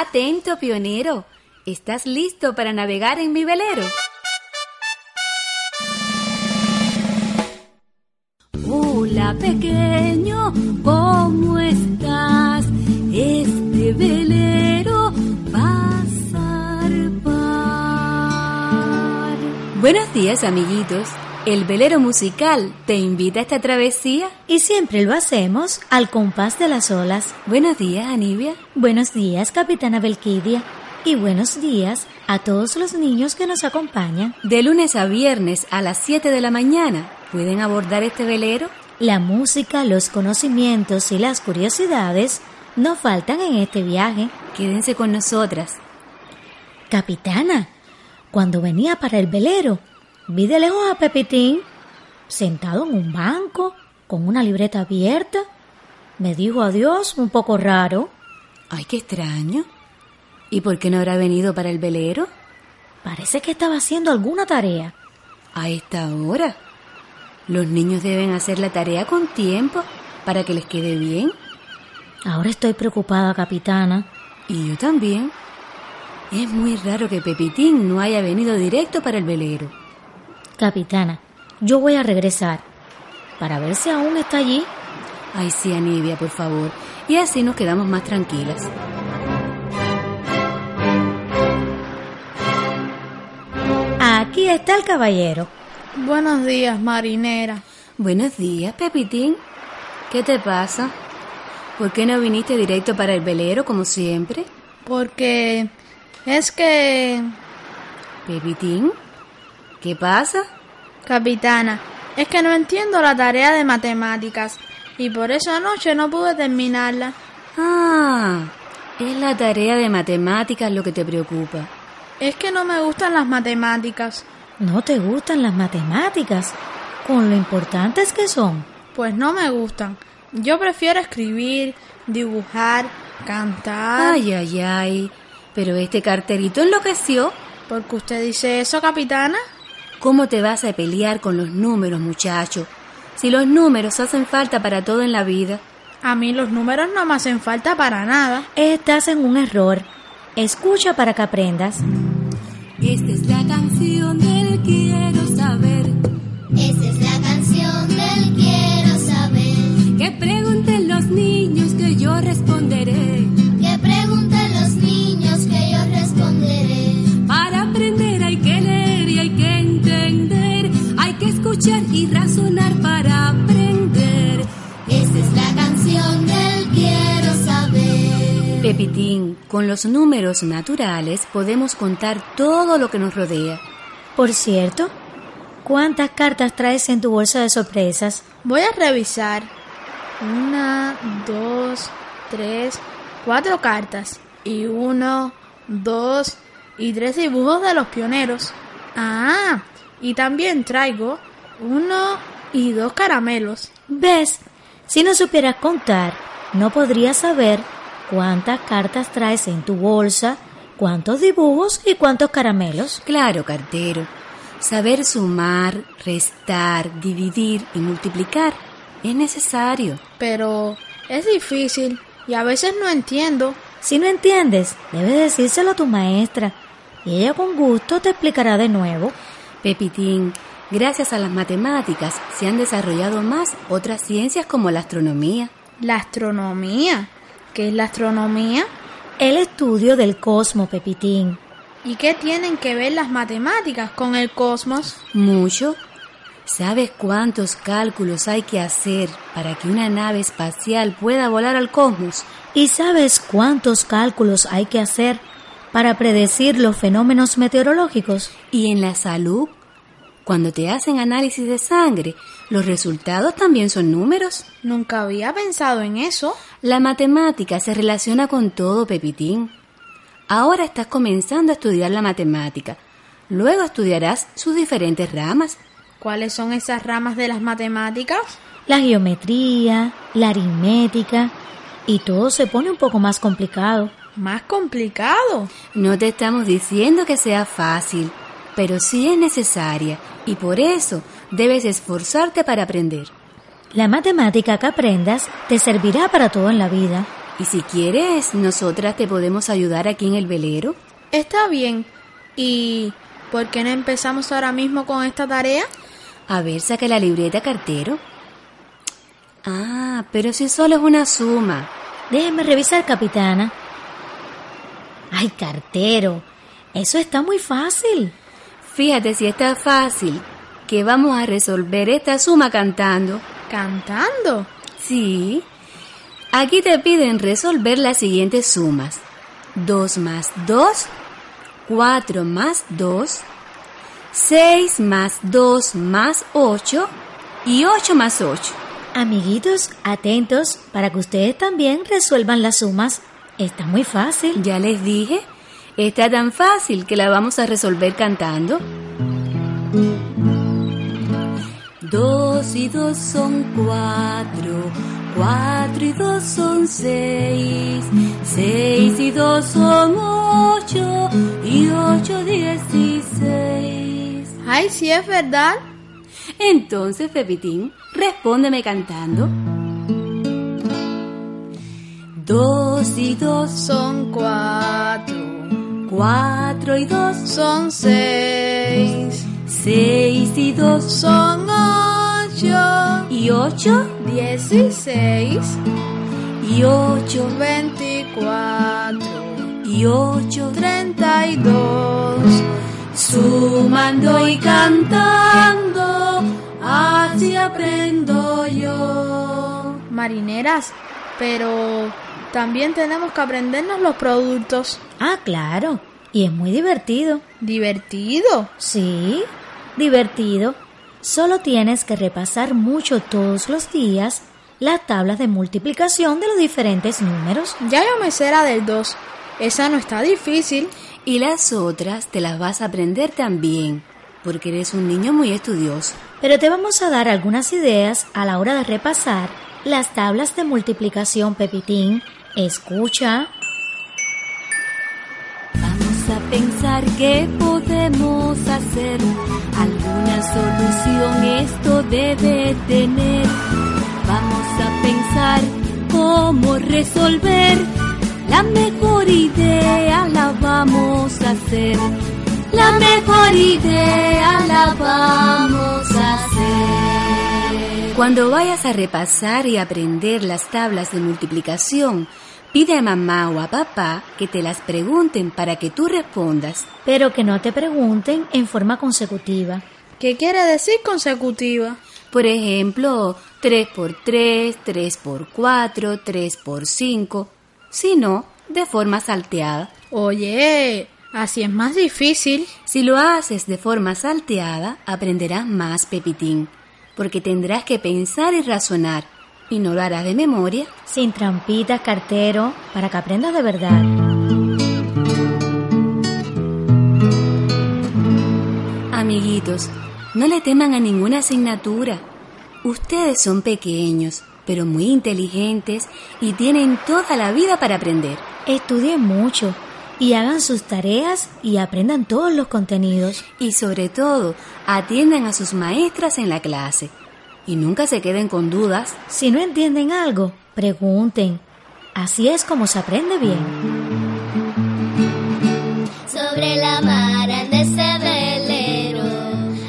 Atento, pionero. ¿Estás listo para navegar en mi velero? Hola, pequeño, ¿cómo estás? Este velero va a zarpar. Buenos días, amiguitos. El velero musical te invita a esta travesía. Y siempre lo hacemos al compás de las olas. Buenos días, Anivia. Buenos días, capitana Belquidia. Y buenos días a todos los niños que nos acompañan. De lunes a viernes a las 7 de la mañana, ¿pueden abordar este velero? La música, los conocimientos y las curiosidades no faltan en este viaje. Quédense con nosotras. Capitana, cuando venía para el velero, vi de lejos a Pepitín sentado en un banco con una libreta abierta. Me dijo adiós un poco raro. Ay, qué extraño. ¿Y por qué no habrá venido para el velero? Parece que estaba haciendo alguna tarea. A esta hora. Los niños deben hacer la tarea con tiempo para que les quede bien. Ahora estoy preocupada, capitana. Y yo también. Es muy raro que Pepitín no haya venido directo para el velero. Capitana, yo voy a regresar para ver si aún está allí. Ay, sí, Anivia, por favor. Y así nos quedamos más tranquilas. Aquí está el caballero. Buenos días, marinera. Buenos días, Pepitín. ¿Qué te pasa? ¿Por qué no viniste directo para el velero como siempre? Porque es que... Pepitín, ¿qué pasa? Capitana, es que no entiendo la tarea de matemáticas y por eso anoche no pude terminarla. Ah, es la tarea de matemáticas lo que te preocupa. Es que no me gustan las matemáticas. ¿No te gustan las matemáticas? Con lo importantes que son. Pues no me gustan. Yo prefiero escribir, dibujar, cantar. Ay, ay, ay. Pero este carterito enloqueció. ¿Por qué usted dice eso, capitana? ¿Cómo te vas a pelear con los números, muchacho? Si los números hacen falta para todo en la vida. A mí los números no me hacen falta para nada. Estás en un error. Escucha para que aprendas. Esta es la Pepitín, con los números naturales podemos contar todo lo que nos rodea. Por cierto, ¿cuántas cartas traes en tu bolsa de sorpresas? Voy a revisar. Una, dos, tres, cuatro cartas. Y uno, dos y tres dibujos de los pioneros. Ah, y también traigo uno y dos caramelos. ¿Ves? Si no supieras contar, no podrías saber cuántas cartas traes en tu bolsa, cuántos dibujos y cuántos caramelos. Claro, cartero. Saber sumar, restar, dividir y multiplicar es necesario. Pero es difícil y a veces no entiendo. Si no entiendes, debes decírselo a tu maestra y ella con gusto te explicará de nuevo. Pepitín, gracias a las matemáticas se han desarrollado más otras ciencias como la astronomía. La astronomía. ¿Qué es la astronomía? El estudio del cosmos, Pepitín. ¿Y qué tienen que ver las matemáticas con el cosmos? Mucho. ¿Sabes cuántos cálculos hay que hacer para que una nave espacial pueda volar al cosmos? ¿Y sabes cuántos cálculos hay que hacer para predecir los fenómenos meteorológicos? Y en la salud, cuando te hacen análisis de sangre, los resultados también son números. Nunca había pensado en eso. La matemática se relaciona con todo, Pepitín. Ahora estás comenzando a estudiar la matemática. Luego estudiarás sus diferentes ramas. ¿Cuáles son esas ramas de las matemáticas? La geometría, la aritmética, y todo se pone un poco más complicado. ¿Más complicado? No te estamos diciendo que sea fácil, pero sí es necesaria y por eso debes esforzarte para aprender. La matemática que aprendas te servirá para todo en la vida. Y si quieres, nosotras te podemos ayudar aquí en el velero. Está bien. ¿Y por qué no empezamos ahora mismo con esta tarea? A ver, saca la libreta, cartero. Ah, pero si solo es una suma. Déjeme revisar, capitana. Ay, cartero, eso está muy fácil. Fíjate si está fácil, que vamos a resolver esta suma cantando. ¿Cantando? Sí. Aquí te piden resolver las siguientes sumas. 2 más 2, 4 más 2, 6 más 2 más 8 y 8 más 8. Amiguitos, atentos para que ustedes también resuelvan las sumas. Está muy fácil. Ya les dije, está tan fácil que la vamos a resolver cantando. Dos y dos son cuatro, cuatro y dos son seis, seis y dos son ocho, y ocho dieciséis. Ay, sí es verdad. Entonces, Pepitín, respóndeme cantando. Dos y dos Son cuatro. Cuatro y dos Son seis. seis y dos Son ocho. y ocho Dieciséis. y ocho Veinticuatro. y ocho Treinta y dos. sumando y cantando así aprendo yo Marineras, pero también tenemos que aprendernos los productos. Ah, claro. Y es muy divertido. Divertido. Sí, divertido. Solo tienes que repasar mucho todos los días las tablas de multiplicación de los diferentes números. Ya yo me sé la del 2. Esa no está difícil. y las otras te las vas a aprender también porque eres un niño muy estudioso Pero te vamos a dar algunas ideas a la hora de repasar las tablas de multiplicación, Pepitín. Escucha. A pensar qué podemos hacer. Alguna solución esto debe tener. Vamos a pensar cómo resolver. La mejor idea la vamos a hacer. La mejor idea la vamos a hacer. Cuando vayas a repasar y aprender las tablas de multiplicación, pide a mamá o a papá que te las pregunten para que tú respondas. Pero que no te pregunten en forma consecutiva. ¿Qué quiere decir consecutiva? Por ejemplo, 3 por 3, 3 por 4, 3 por 5, sino de forma salteada. Oye, así es más difícil. Si lo haces de forma salteada, aprenderás más, Pepitín, porque tendrás que pensar y razonar, y no lo harás de memoria. Sin trampitas, cartero, para que aprendas de verdad. Amiguitos, no le teman a ninguna asignatura. Ustedes son pequeños, pero muy inteligentes y tienen toda la vida para aprender. Estudien mucho y hagan sus tareas y aprendan todos los contenidos. Y sobre todo, atiendan a sus maestras en la clase. Y nunca se queden con dudas. Si no entienden algo, pregunten. Así es como se aprende bien. Sobre la mar anda ese velero,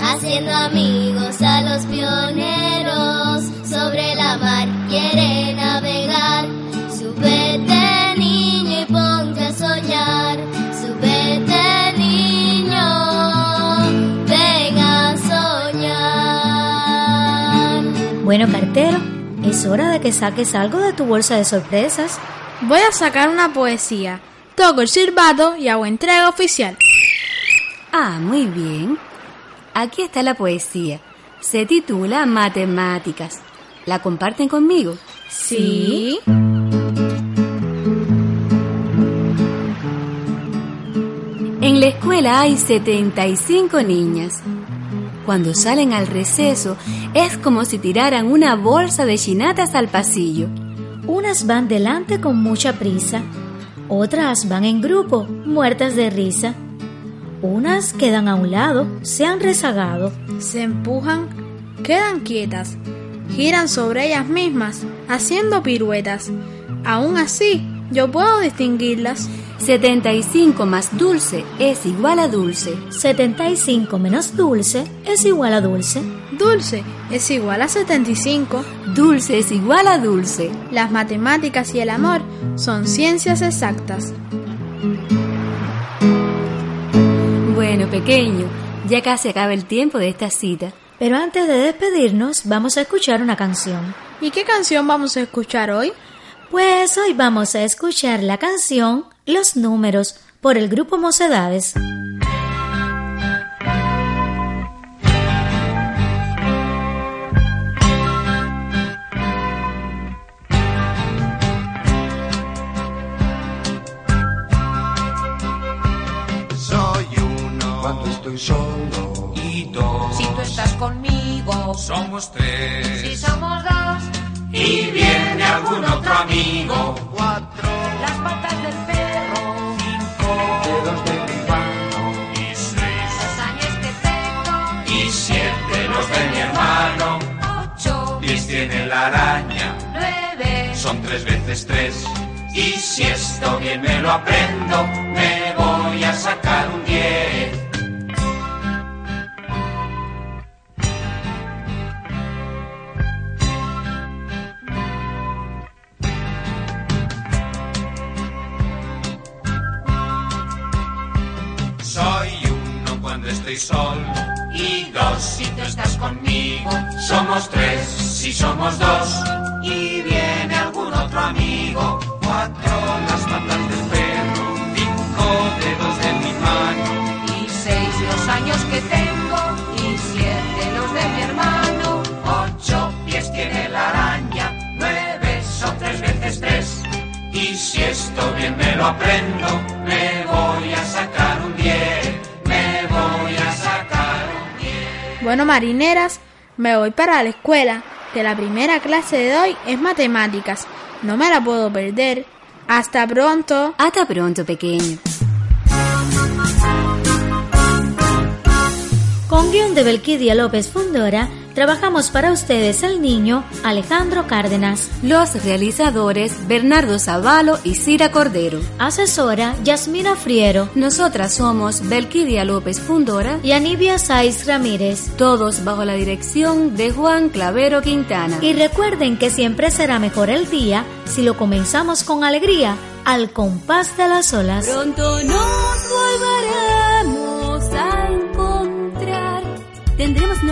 haciendo amigos a los pioneros. Sobre la mar quiere Bueno, cartero, es hora de que saques algo de tu bolsa de sorpresas. Voy a sacar una poesía. Toco el silbato y hago entrega oficial. Ah, muy bien. Aquí está la poesía. Se titula Matemáticas. ¿La comparten conmigo? Sí. En la escuela hay 75 niñas. Cuando salen al receso es como si tiraran una bolsa de chinatas al pasillo. Unas van delante con mucha prisa, otras van en grupo, muertas de risa. Unas quedan a un lado, se han rezagado. Se empujan, quedan quietas, giran sobre ellas mismas, haciendo piruetas. Aún así, yo puedo distinguirlas. 75 más dulce es igual a dulce. 75 menos dulce es igual a dulce. Dulce es igual a 75. Dulce es igual a dulce. Las matemáticas y el amor son ciencias exactas. Bueno, pequeño, ya casi acaba el tiempo de esta cita. Pero antes de despedirnos, vamos a escuchar una canción. ¿Y qué canción vamos a escuchar hoy? Pues hoy vamos a escuchar la canción Los Números por el grupo Mocedades. Soy uno cuando estoy solo y dos. Si tú estás conmigo, Somos tres si somos dos, y viene algún otro amigo. Cuatro, las patas del perro, cinco, dedos de mi mano. Y seis los años que tengo, y siete los de mi hermano. ocho, Diez tiene la araña, nueve, son tres veces tres. Y si esto bien me lo aprendo, me voy a sacar un diez. Y dos si tú estás conmigo. Somos tres si somos dos y viene algún otro amigo. Cuatro las patas del perro, cinco dedos de mi mano. y seis los años que tengo, y siete los de mi hermano, Ocho pies tiene la araña, nueve son tres veces tres. Y si esto bien me lo aprendo, Bueno, marineras, me voy para la escuela, que la primera clase de hoy es matemáticas. No me la puedo perder. Hasta pronto. Hasta pronto, pequeño. Con guion de Belquidia López Fundora, trabajamos para ustedes el niño Alejandro Cárdenas. Los realizadores Bernardo Zavalo y Cira Cordero. Asesora Yasmina Friero Nosotras somos Belkidia López Fundora, y Anibia Saiz Ramírez. todos bajo la dirección de Juan Clavero Quintana. Y recuerden que siempre será mejor el día si lo comenzamos con alegría, al compás de las olas. Pronto nos volveremos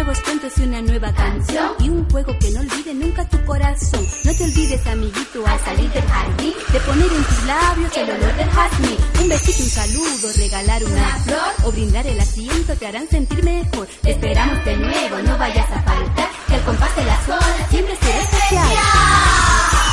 nuevos cuentos y una nueva canción y un juego que no olvide nunca tu corazón. No te olvides, amiguito, al salir del jardín, de poner en tus labios el olor del jazmín. Un besito, un saludo, regalar una flor o brindar el asiento te harán sentir mejor. Te esperamos de nuevo, no vayas a faltar, que al compás de las olas siempre será especial.